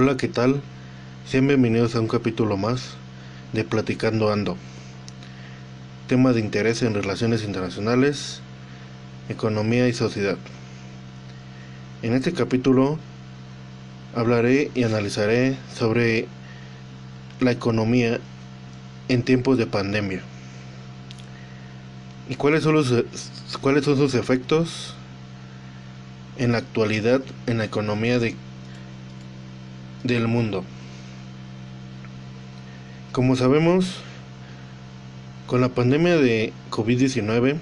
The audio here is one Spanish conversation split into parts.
Hola, ¿qué tal? Sean bienvenidos a un capítulo más de Platicando Ando. Tema de interés en relaciones internacionales, economía y sociedad. En este capítulo hablaré y analizaré sobre la economía en tiempos de pandemia. ¿Y cuáles son, los, cuáles son sus efectos en la actualidad en la economía de, del mundo? Como sabemos, con la pandemia de COVID-19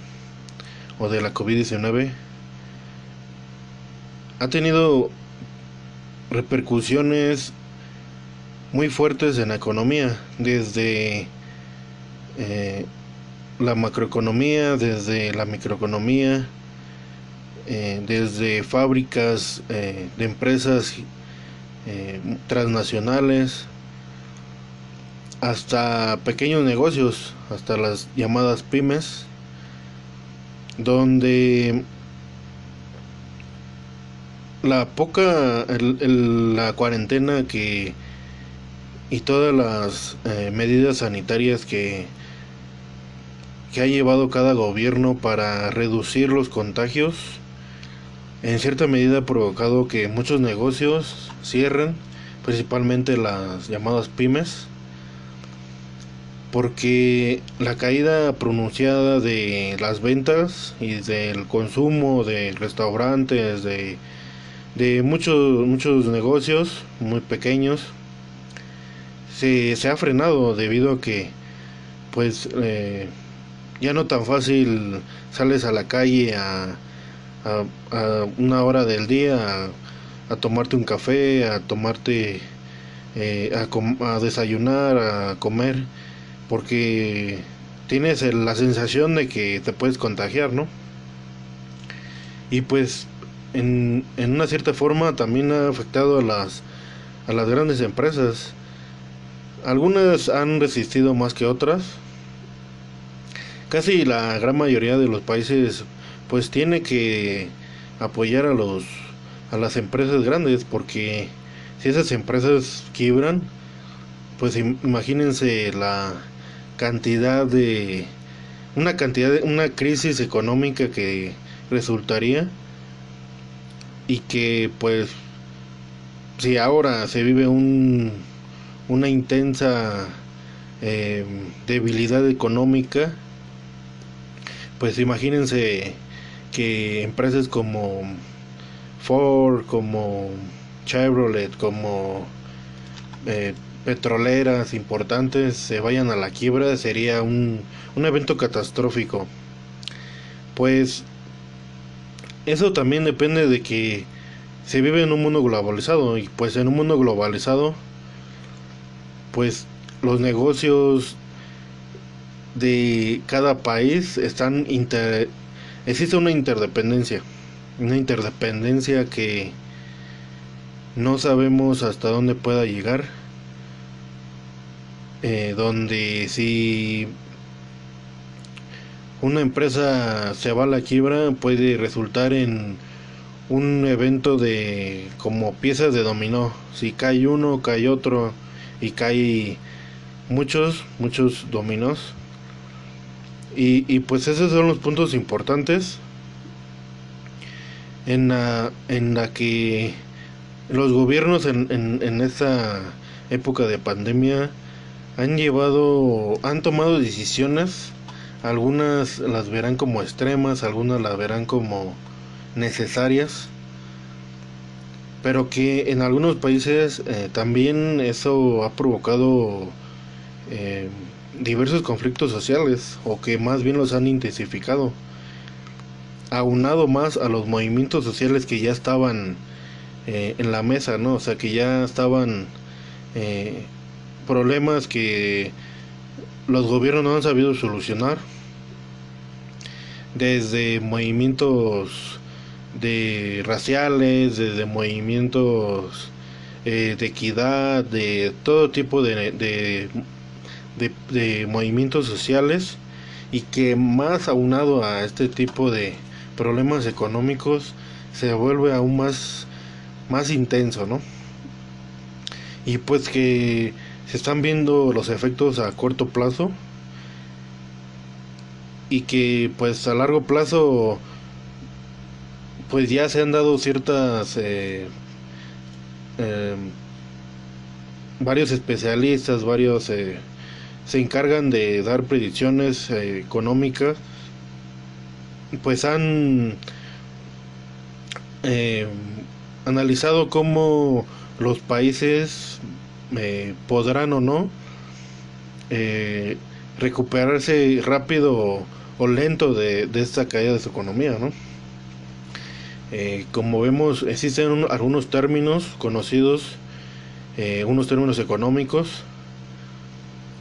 o de la COVID-19 ha tenido repercusiones muy fuertes en la economía, desde eh, la macroeconomía, desde la microeconomía, eh, desde fábricas eh, de empresas eh, transnacionales hasta pequeños negocios, hasta las llamadas pymes, donde la poca, la cuarentena que y todas las medidas sanitarias que que ha llevado cada gobierno para reducir los contagios, en cierta medida ha provocado que muchos negocios cierren, principalmente las llamadas pymes, porque la caída pronunciada de las ventas y del consumo de restaurantes, de, de muchos, muchos negocios muy pequeños, se, se ha frenado debido a que pues eh, ya no tan fácil sales a la calle a, a, una hora del día a, tomarte un café, a tomarte, eh, a, desayunar, a comer, porque tienes la sensación de que te puedes contagiar, ¿no? Y pues en, en una cierta forma también ha afectado a las, a las grandes empresas. Algunas han resistido más que otras, casi la gran mayoría de los países pues tiene que apoyar a los a las empresas grandes porque si esas empresas quiebran pues imagínense la cantidad de una cantidad de una crisis económica que resultaría y que pues si ahora se vive un una intensa eh, debilidad económica pues imagínense que empresas como Ford, como Chevrolet, como eh, petroleras importantes se vayan a la quiebra sería un, un evento catastrófico. Pues eso también depende de que se vive en un mundo globalizado y pues en un mundo globalizado pues los negocios de cada país están inter... existe una interdependencia, una interdependencia que no sabemos hasta dónde pueda llegar, eh, donde si una empresa se va a la quiebra puede resultar en un evento de como piezas de dominó, si cae uno, cae otro y cae muchos, muchos dominos y, pues esos son los puntos importantes en la, en la que los gobiernos en, en, en esta época de pandemia han llevado, han tomado decisiones, algunas las verán como extremas, algunas las verán como necesarias, pero que en algunos países eh, también eso ha provocado eh, diversos conflictos sociales o que más bien los han intensificado, aunado más a los movimientos sociales que ya estaban eh, en la mesa, ¿no? O sea, que ya estaban eh, problemas que los gobiernos no han sabido solucionar, desde movimientos de raciales, desde movimientos eh, de equidad, de todo tipo de, de de, movimientos sociales y que más aunado a este tipo de problemas económicos se vuelve aún más, más intenso, ¿no? y pues que se están viendo los efectos a corto plazo y que pues a largo plazo pues ya se han dado ciertas eh, em, varios especialistas varios eh, se encargan de dar predicciones eh, económicas pues han analizado cómo los países podrán o no recuperarse rápido o lento de, esta caída de su economía, ¿no? Eh, como vemos, existen algunos términos conocidos, eh, unos términos económicos.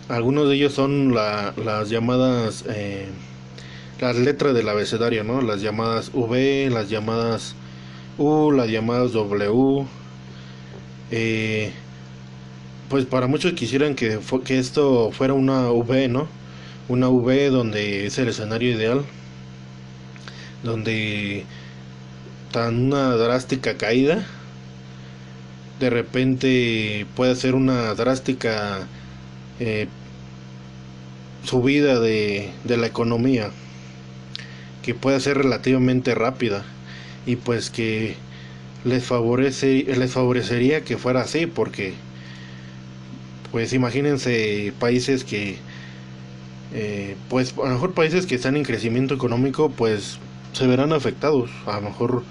Algunos de ellos son las llamadas, eh, las letras del abecedario, ¿no? Las llamadas V, las llamadas U, las llamadas W. pues para muchos quisieran que, que esto fuera una V, ¿no? una V donde es el escenario ideal, donde tan una drástica caída, de repente puede ser una drástica eh, subida de, la economía, que puede ser relativamente rápida y pues que les favorece les favorecería que fuera así porque pues imagínense países que eh, pues a lo mejor países que están en crecimiento económico pues se verán afectados, a lo mejor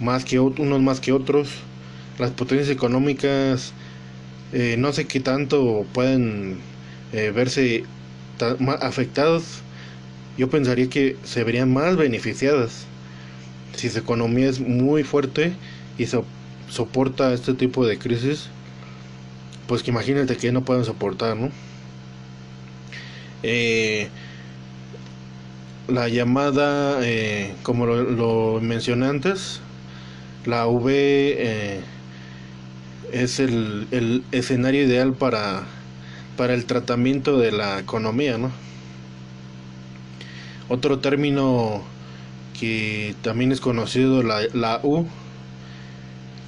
más que unos más que otros. Las potencias económicas eh, no sé qué tanto pueden eh, verse afectadas. Yo pensaría que se verían más beneficiadas si su economía es muy fuerte y soporta este tipo de crisis. Pues que imagínate que no pueden soportar, ¿no? Eh, la llamada, eh, como lo, mencioné antes, la V es el, el, escenario ideal para, para el tratamiento de la economía, ¿no? Otro término que también es conocido, la, la U,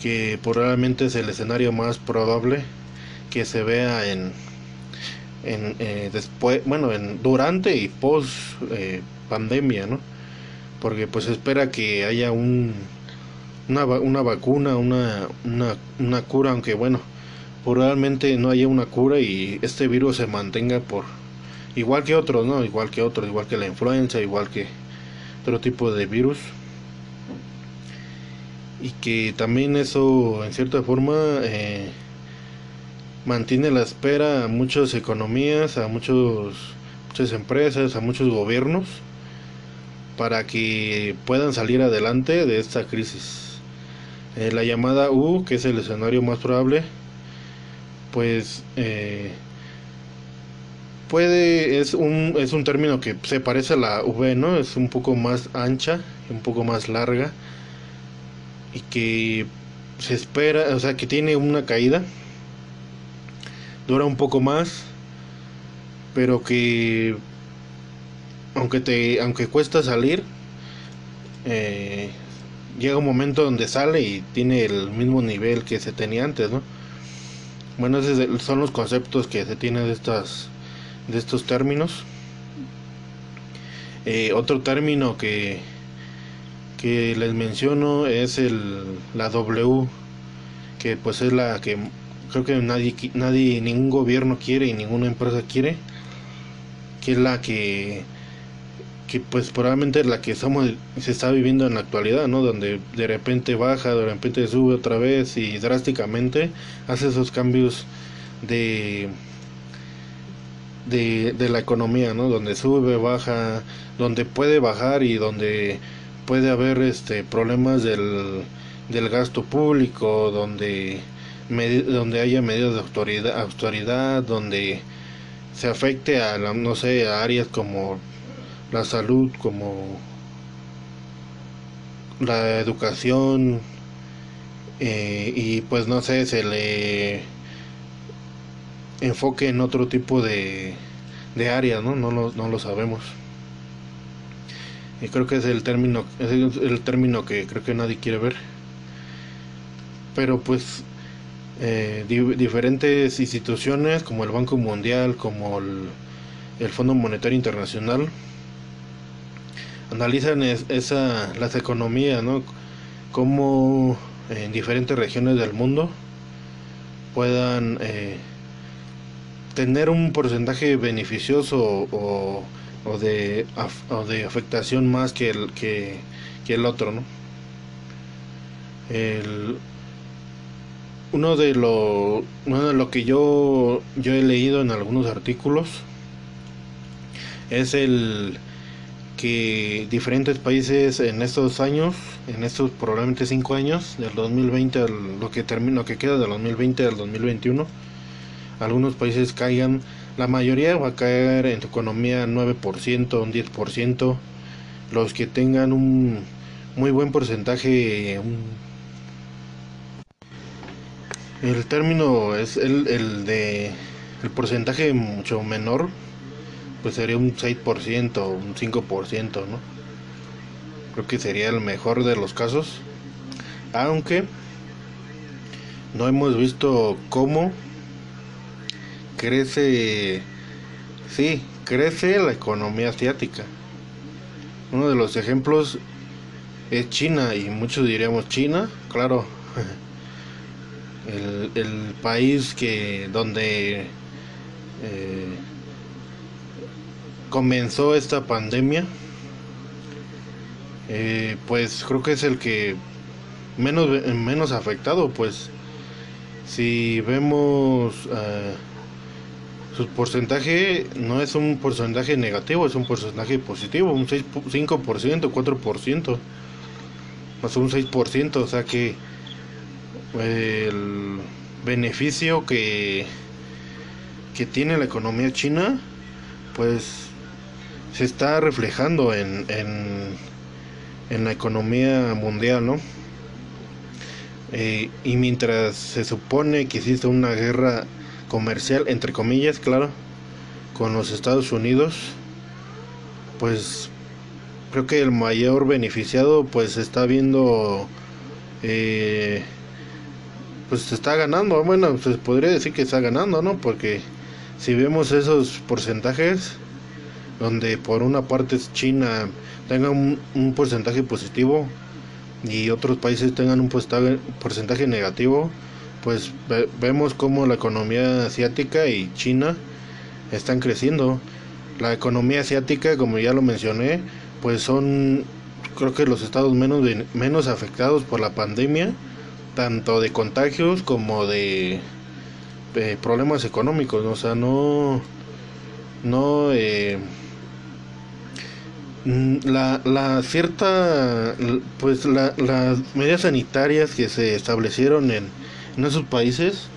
que probablemente es el escenario más probable que se vea en, en, eh, después, bueno, en, durante y post eh, pandemia, ¿no? Porque pues espera que haya un, una, una vacuna, una, una, una cura, aunque bueno, probablemente no haya una cura y este virus se mantenga por igual que otros, ¿no? Igual que otros, igual que la influenza, igual que otro tipo de virus. Y que también eso, en cierta forma, eh, mantiene la espera a muchas economías, a muchos, muchas empresas, a muchos gobiernos para que puedan salir adelante de esta crisis. Eh, la llamada U, que es el escenario más probable, pues eh, puede, es un, es un término que se parece a la V, ¿no? Es un poco más ancha, un poco más larga y que se espera, o sea, que tiene una caída dura un poco más, pero que aunque te aunque cuesta salir, eh, llega un momento donde sale y tiene el mismo nivel que se tenía antes, ¿no? Bueno, esos son los conceptos que se tienen de estas de estos términos. Eh, otro término que que les menciono es el la W que pues es la que creo que nadie, nadie, ningún gobierno quiere y ninguna empresa quiere, que es la que, que pues probablemente la que estamos, se está viviendo en la actualidad, ¿no? Donde de repente baja, de repente sube otra vez y drásticamente hace esos cambios de, de, de la economía, ¿no? Donde sube, baja, donde puede bajar y donde puede haber este problemas del, del gasto público, donde donde haya medidas de autoridad, autoridad donde se afecte a, no sé, a áreas como la salud, como la educación, eh, y pues no sé, se le enfoque en otro tipo de, de áreas, ¿no? No lo, no lo sabemos. Y creo que es el término, el término que creo que nadie quiere ver. Pero pues eh, diferentes instituciones como el Banco Mundial, como el, el Fondo Monetario Internacional, analizan esa, las economías, ¿no? Cómo en diferentes regiones del mundo puedan eh, tener un porcentaje beneficioso o, o, de, o de afectación más que el, que, que el otro, ¿no? El, uno de lo, bueno, de lo que yo, yo he leído en algunos artículos es el que diferentes países en estos años, en estos probablemente cinco años, del 2020 al lo que termina, lo que queda del 2020 al 2021, algunos países caigan, la mayoría va a caer en su economía 9%, un 10%, los que tengan un muy buen porcentaje, el término es el, el de el porcentaje mucho menor, pues sería un 6%, un 5%, ¿no? Creo que sería el mejor de los casos. Aunque no hemos visto cómo crece, sí, crece la economía asiática. Uno de los ejemplos es China y muchos diríamos China, claro. el, país que donde eh, comenzó esta pandemia eh, pues creo que es el que menos menos afectado pues si vemos uh, su porcentaje no es un porcentaje negativo es un porcentaje positivo un 6, 5% 4% más un 6% o sea que el beneficio que, que tiene la economía china, pues se está reflejando en, en, en la economía mundial, ¿no? Eh, y mientras se supone que existe una guerra comercial, entre comillas, claro, con los Estados Unidos, pues creo que el mayor beneficiado pues está viendo eh, pues está ganando. Bueno, se podría decir que está ganando, ¿no? Porque si vemos esos porcentajes, donde por una parte China tenga un, porcentaje positivo y otros países tengan un porcentaje negativo, pues vemos como la economía asiática y China están creciendo. La economía asiática, como ya lo mencioné, pues son creo que los estados menos menos afectados por la pandemia tanto de contagios como de, problemas económicos, o sea, no, no, eh, la, la cierta, pues la, las medidas sanitarias que se establecieron en, en esos países,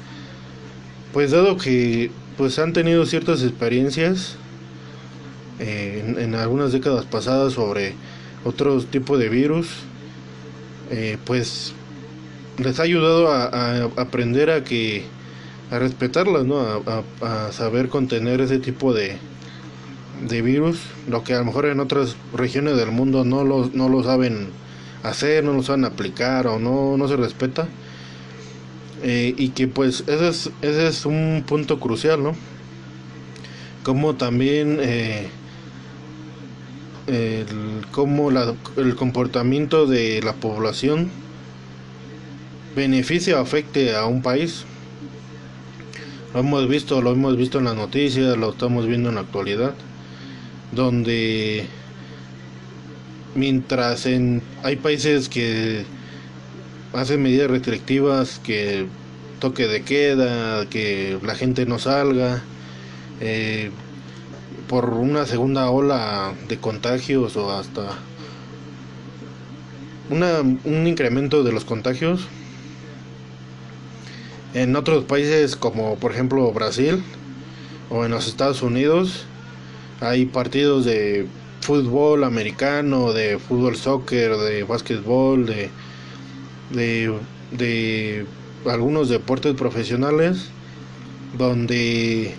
pues dado que pues han tenido ciertas experiencias eh, en, algunas décadas pasadas sobre otros tipos de virus, eh, pues les ha ayudado a, aprender a que a respetarlas, ¿no? A, saber contener ese tipo de, de virus, lo que a lo mejor en otras regiones del mundo no lo, no lo saben hacer, no lo saben aplicar o no, no se respeta. Eh, y que pues ese es, ese es un punto crucial, ¿no? Como también eh, el, como la, el comportamiento de la población beneficio afecte a un país. Lo hemos visto, lo hemos visto en las noticias, lo estamos viendo en la actualidad, donde mientras en, hay países que hacen medidas restrictivas, que toque de queda, que la gente no salga, eh, por una segunda ola de contagios o hasta una, un incremento de los contagios, en otros países como por ejemplo Brasil o en los Estados Unidos hay partidos de fútbol americano, de fútbol soccer, de básquetbol, de, de, algunos deportes profesionales donde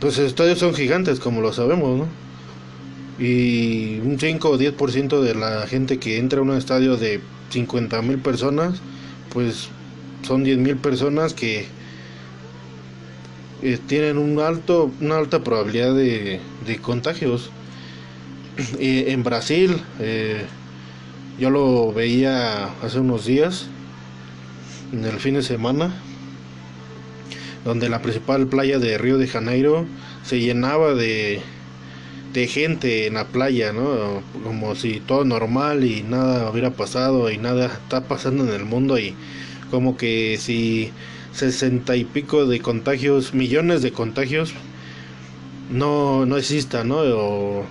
pues estadios son gigantes como lo sabemos, ¿no? Y un 5 o 10% de la gente que entra a un estadio de 50 mil personas, pues son 10.000 personas que eh, tienen un alto, una alta probabilidad de, de contagios. Y en Brasil, eh, yo lo veía hace unos días, en el fin de semana, donde la principal playa de Río de Janeiro se llenaba de, de gente en la playa, ¿no? Como si todo normal y nada hubiera pasado y nada está pasando en el mundo y como que si sesenta y pico de contagios, millones de contagios, no, no exista, ¿no? O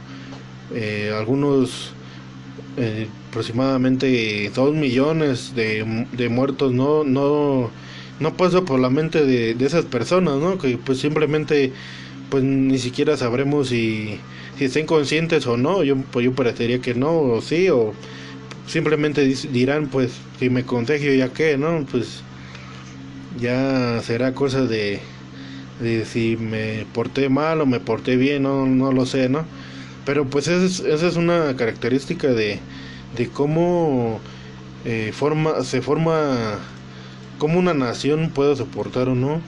eh, algunos eh, aproximadamente dos millones de, de, muertos, ¿no? No, no pasa por la mente de, de esas personas, ¿no? Que pues simplemente pues ni siquiera sabremos si, si estén conscientes o no. Yo, pues yo parecería que no, o sí, o simplemente dirán, pues si me contagio ya qué, ¿no? Pues ya será cosa de, de si me porté mal o me porté bien, no, no lo sé, ¿no? Pero pues es, esa es una característica de, de cómo eh, forma, se forma, cómo una nación puede soportar o no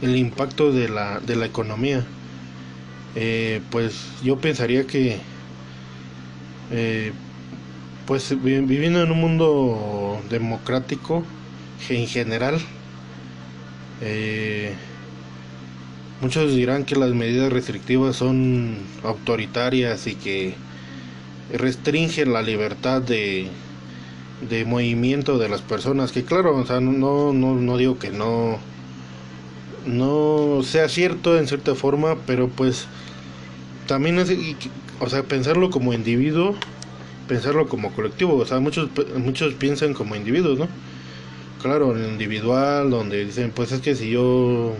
el impacto de la, de la economía. Eh, pues yo pensaría que eh, pues viviendo en un mundo democrático en general eh, muchos dirán que las medidas restrictivas son autoritarias y que restringen la libertad de, de movimiento de las personas que claro o sea no, no, no digo que no no sea cierto en cierta forma, pero pues también es, o sea, pensarlo como individuo, pensarlo como colectivo, o sea, muchos muchos piensan como individuos, ¿no? Claro, en individual, donde dicen, pues es que si yo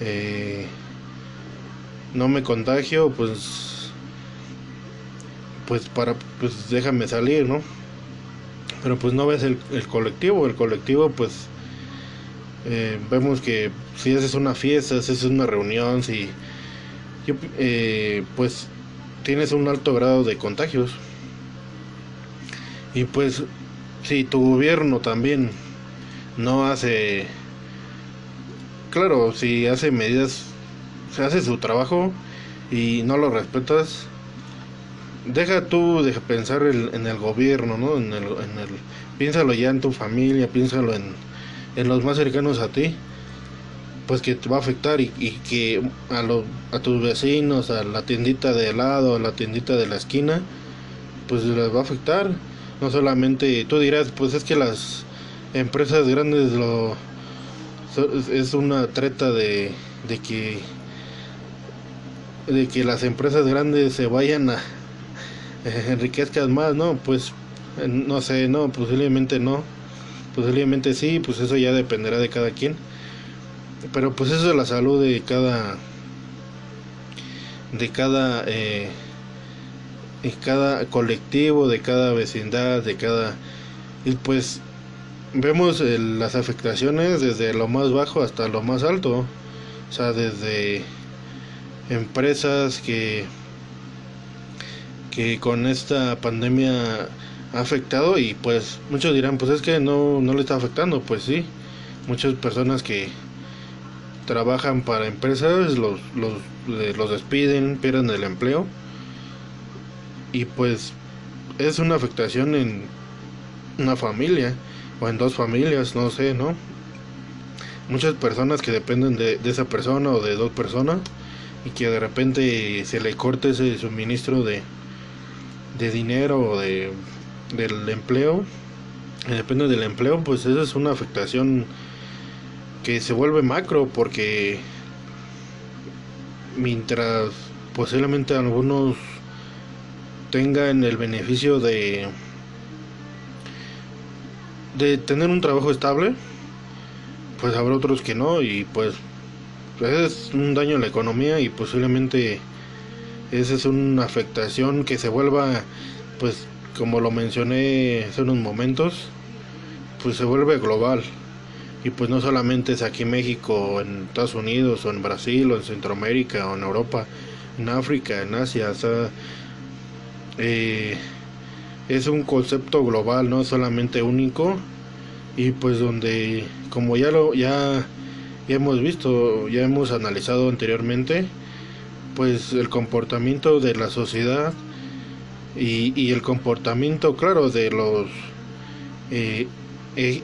eh, no me contagio, pues pues para pues déjame salir, ¿no? Pero pues no ves el, colectivo, el colectivo pues eh, vemos que si haces una fiesta, si haces una reunión, si eh, pues tienes un alto grado de contagios. Y pues si tu gobierno también no hace, claro, si hace medidas, se hace su trabajo y no lo respetas, deja tú de pensar en el gobierno, ¿no? En el, piénsalo ya en tu familia, piénsalo en en los más cercanos a ti, pues que te va a afectar y, que a, los a tus vecinos, a la tiendita de helado, a la tiendita de la esquina, pues les va a afectar. No solamente tú dirás, pues es que las empresas grandes lo es una treta de, de que de que las empresas grandes se vayan a enriquezcan más, no, pues no sé, no, posiblemente no Posiblemente sí, pues eso ya dependerá de cada quien. Pero pues eso es la salud de cada de cada eh, cada colectivo, de cada vecindad, de cada y pues vemos las afectaciones desde lo más bajo hasta lo más alto. O sea, desde empresas que que con esta pandemia ha afectado y pues muchos dirán, pues es que no, no le está afectando, pues sí, muchas personas que trabajan para empresas los, los, los despiden, pierden el empleo y pues es una afectación en una familia o en dos familias, no sé, ¿no? Muchas personas que dependen de, esa persona o de dos personas y que de repente se le corte ese suministro de, de dinero o de del empleo, depende del empleo, pues esa es una afectación que se vuelve macro porque mientras posiblemente algunos tengan el beneficio de de tener un trabajo estable, pues habrá otros que no y pues es un daño a la economía y posiblemente esa es una afectación que se vuelva pues como lo mencioné hace unos momentos, pues se vuelve global. Y pues no solamente es aquí en México, en Estados Unidos, o en Brasil, o en Centroamérica, o en Europa, en África, en Asia. O sea, eh, es un concepto global, no solamente único y pues donde como ya lo ya, ya hemos visto, ya hemos analizado anteriormente, pues el comportamiento de la sociedad y, el comportamiento claro de los eh, eh,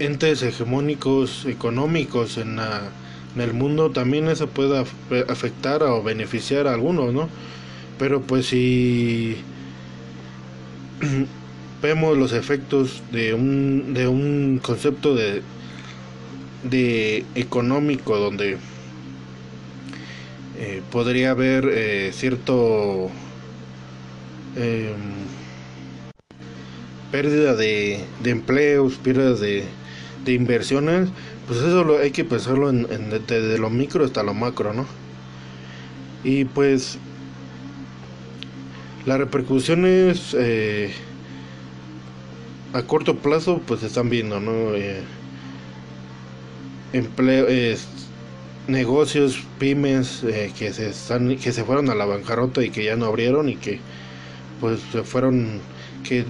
entes hegemónicos económicos en, en, el mundo también eso puede afectar o beneficiar a algunos, ¿no? Pero pues si vemos los efectos de un, de un concepto de, de económico donde eh, podría haber eh, cierto eh, pérdida de, de, empleos, pérdida de, de, inversiones, pues eso lo, hay que pensarlo en, en, desde lo micro hasta lo macro, ¿no? Y pues las repercusiones eh, a corto plazo pues se están viendo, ¿no? Eh, negocios, pymes eh, que se están, que se fueron a la bancarrota y que ya no abrieron y que pues se fueron, que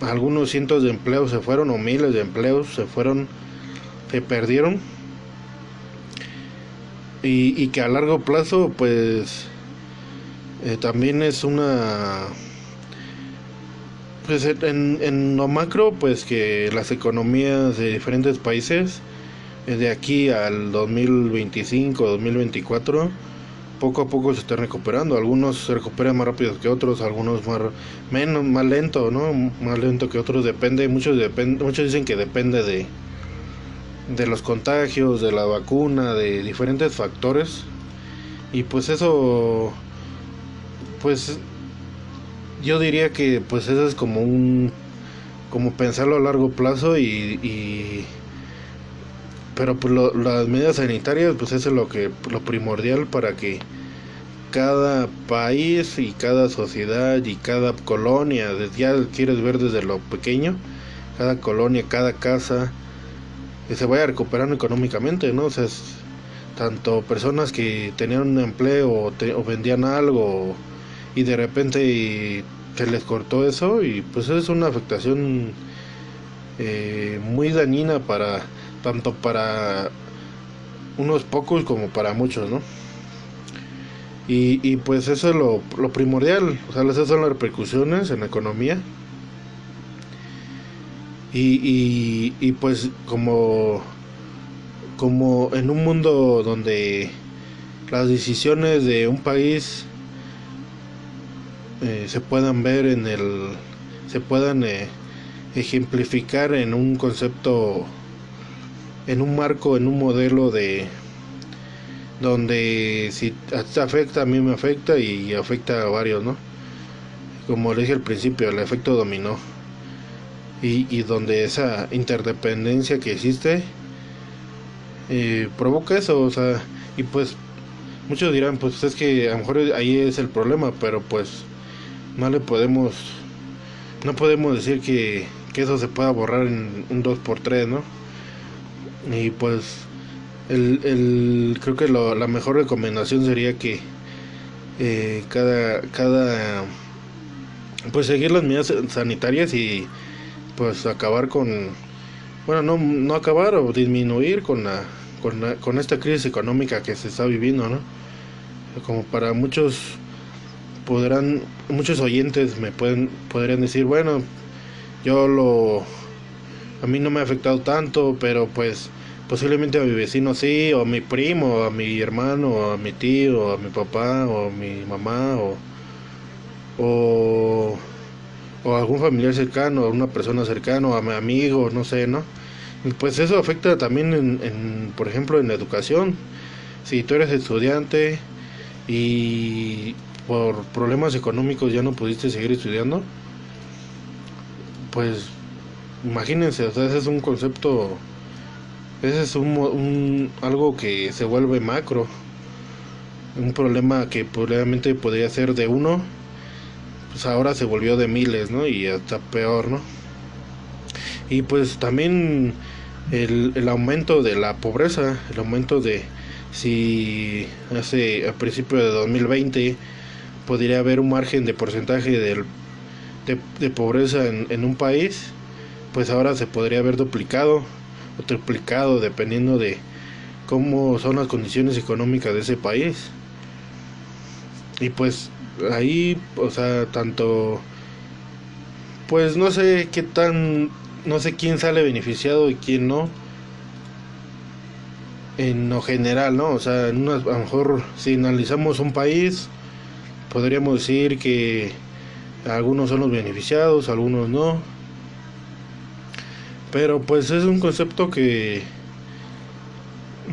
algunos cientos de empleos se fueron o miles de empleos se fueron, se perdieron y que a largo plazo pues eh, también es una pues en, en lo macro pues que las economías de diferentes países eh, de aquí al 2025, 2024, poco a poco se están recuperando. Algunos se recuperan más rápido que otros, algunos más menos, más lento, ¿no? Más lento que otros. Depende, muchos muchos dicen que depende de de los contagios, de la vacuna, de diferentes factores. Y pues eso, pues yo diría que pues eso es como un, como pensarlo a largo plazo y, y pero pues lo, las medidas sanitarias pues eso es lo que lo primordial para que cada país y cada sociedad y cada colonia ya quieres ver desde lo pequeño cada colonia cada casa que se vaya recuperando económicamente no o sea tanto personas que tenían un empleo o, o vendían algo y de repente se les cortó eso y pues es una afectación eh, muy dañina para tanto para unos pocos como para muchos, ¿no? Y, y pues eso es lo, lo, primordial, o sea, esas son las repercusiones en la economía. Y, y, y pues como, como en un mundo donde las decisiones de un país eh, se puedan ver en el, se puedan eh, ejemplificar en un concepto en un marco, en un modelo de donde si afecta a mí me afecta y afecta a varios, ¿no? Como le dije al principio, el efecto dominó. Y, y donde esa interdependencia que existe eh, provoca eso, o sea, y pues muchos dirán, pues es que a lo mejor ahí es el problema, pero pues no le podemos, no podemos decir que, que eso se pueda borrar en un 2x3, ¿no? Y pues el, el creo que lo, la mejor recomendación sería que eh, cada, cada pues seguir las medidas sanitarias y pues acabar con bueno no, no acabar o disminuir con la, con la, con esta crisis económica que se está viviendo no como para muchos podrán muchos oyentes me pueden podrían decir bueno yo lo a mí no me ha afectado tanto, pero pues posiblemente a mi vecino sí, o a mi primo, o a mi hermano, o a mi tío, o a mi papá, o a mi mamá, o, o, o a algún familiar cercano, a una persona cercana, a mi amigo, no sé, ¿no? pues eso afecta también en, en, por ejemplo, en la educación. Si tú eres estudiante y por problemas económicos ya no pudiste seguir estudiando, pues imagínense, o sea, ese es un concepto, ese es un, un, algo que se vuelve macro, un problema que probablemente podría ser de uno, pues ahora se volvió de miles, ¿no? Y hasta peor, ¿no? Y pues también el, el aumento de la pobreza, el aumento de si hace a principio de 2020 podría haber un margen de porcentaje del, de, pobreza en, en, un país, pues ahora se podría haber duplicado o triplicado dependiendo de cómo son las condiciones económicas de ese país. Y pues ahí, o sea, tanto, pues no sé qué tan, no sé quién sale beneficiado y quién no. En lo general, ¿no? O sea, en una, a lo mejor si analizamos un país, podríamos decir que algunos son los beneficiados, algunos no. Pero pues es un concepto que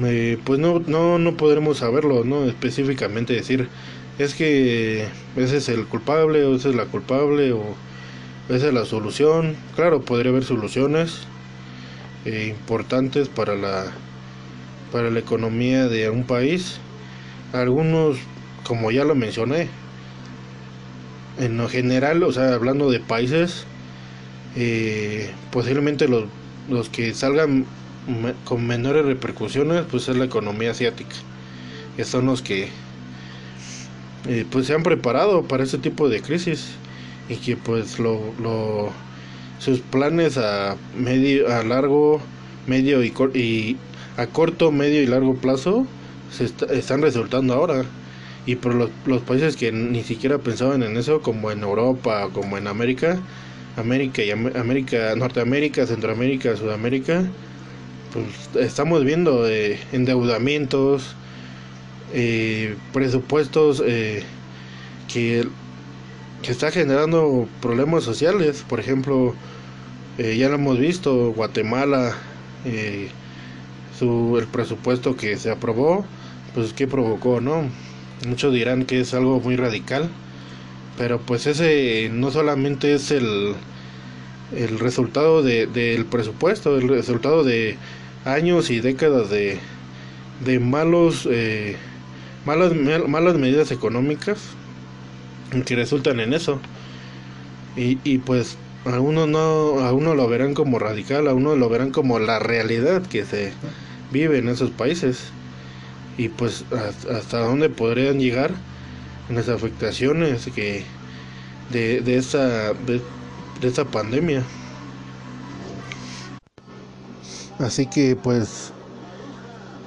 eh, pues no, no, no podremos saberlo, ¿no? Específicamente decir, es que ese es el culpable o esa es la culpable o esa es la solución. Claro, podría haber soluciones eh, importantes para la, para la economía de un país. Algunos, como ya lo mencioné, en lo general, o sea, hablando de países, eh, posiblemente los, los que salgan con menores repercusiones, pues es la economía asiática, que son los que eh, pues se han preparado para este tipo de crisis y que pues lo, lo sus planes a medio a largo medio y, y a corto medio y largo plazo se están resultando ahora y por los, los, países que ni siquiera pensaban en eso, como en Europa, como en América, América y América, Norteamérica, Centroamérica, Sudamérica, pues estamos viendo eh, endeudamientos, eh, presupuestos eh, que, que está generando problemas sociales. Por ejemplo, ya lo hemos visto, Guatemala, su, el presupuesto que se aprobó, pues qué provocó, ¿no? Muchos dirán que es algo muy radical, pero pues ese no solamente es el, el resultado de, del presupuesto, el resultado de años y décadas de, de malos, eh, malas, malas medidas económicas que resultan en eso. Y, y pues algunos no, a uno lo verán como radical, a uno lo verán como la realidad que se vive en esos países y pues hasta dónde podrían llegar en las afectaciones que de, de esa de, esa pandemia. Así que pues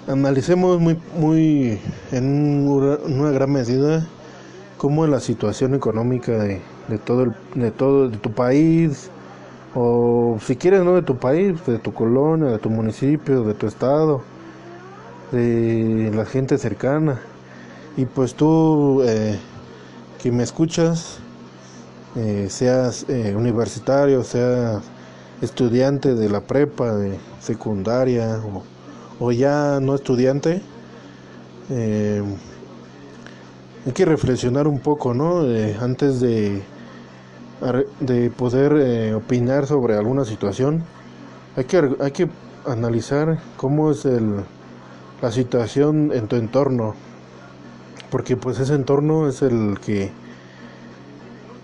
analicemos muy muy en una gran medida cómo es la situación económica de, de todo el, de todo de tu país o si quieres no de tu país de tu colonia de tu municipio de tu estado de la gente cercana. Y pues tú eh, que me escuchas, eh, seas eh, universitario, seas estudiante de la prepa, de secundaria o, o ya no estudiante, hay que reflexionar un poco, ¿no? antes de, de poder opinar sobre alguna situación, hay que, hay que analizar cómo es el la situación en tu entorno, porque pues ese entorno es el que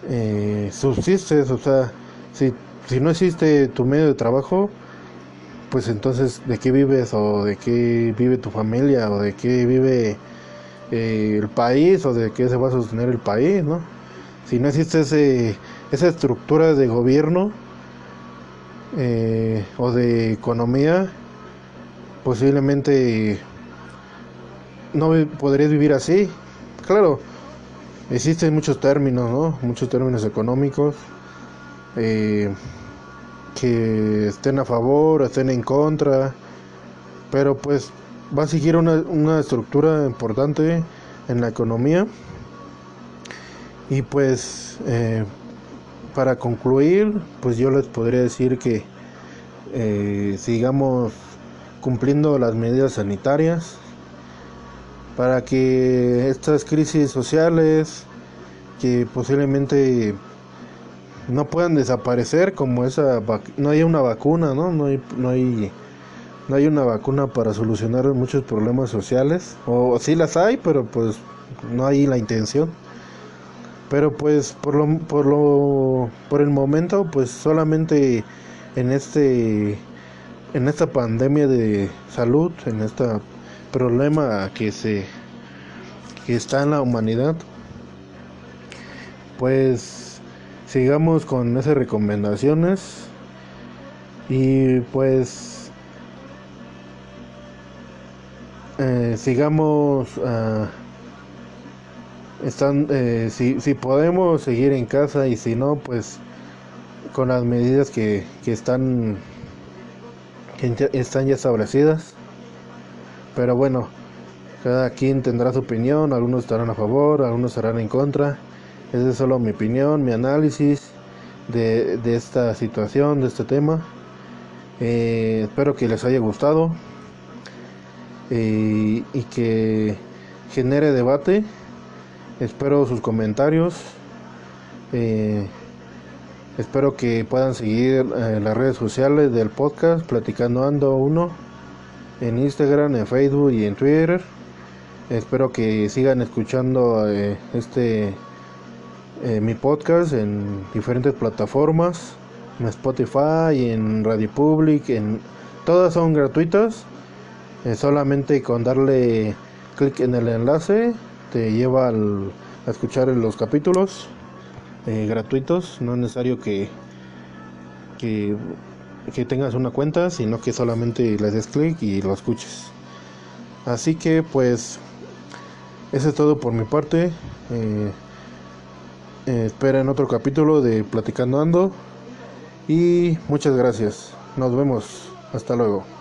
eh, subsistes, o sea, si, si no existe tu medio de trabajo, pues entonces de qué vives o de qué vive tu familia o de qué vive eh, el país o de qué se va a sostener el país, ¿no? Si no existe ese, esa estructura de gobierno eh, o de economía, posiblemente no podrías vivir así. Claro, existen muchos términos, ¿no? Muchos términos económicos eh, que estén a favor, estén en contra, pero pues va a seguir una, una estructura importante en la economía. Y pues eh, para concluir, pues yo les podría decir que eh, sigamos cumpliendo las medidas sanitarias para que estas crisis sociales que posiblemente no puedan desaparecer como esa no hay una vacuna no no hay no hay no hay una vacuna para solucionar muchos problemas sociales o sí las hay pero pues no hay la intención. Pero pues por lo por lo por el momento pues solamente en este en esta pandemia de salud, en este problema que se que está en la humanidad, pues sigamos con esas recomendaciones y pues eh, sigamos uh, están eh, si, si podemos seguir en casa y si no pues con las medidas que, que están están ya establecidas pero bueno cada quien tendrá su opinión algunos estarán a favor algunos estarán en contra esa es solo mi opinión mi análisis de, de esta situación de este tema eh, espero que les haya gustado eh, y que genere debate. Espero sus comentarios. Eh, espero que puedan seguir las redes sociales del podcast Platicando Ando Uno en Instagram, en Facebook y en Twitter. Espero que sigan escuchando este mi podcast en diferentes plataformas en Spotify, en Radio Public, en todas son gratuitas. Eh, solamente con darle clic en el enlace te lleva a escuchar los capítulos eh, gratuitos. No es necesario que, que, que tengas una cuenta, sino que solamente le des clic y lo escuches. Así que pues eso es todo por mi parte. Eh, esperen otro capítulo de Platicando Ando. Y muchas gracias. Nos vemos. Hasta luego.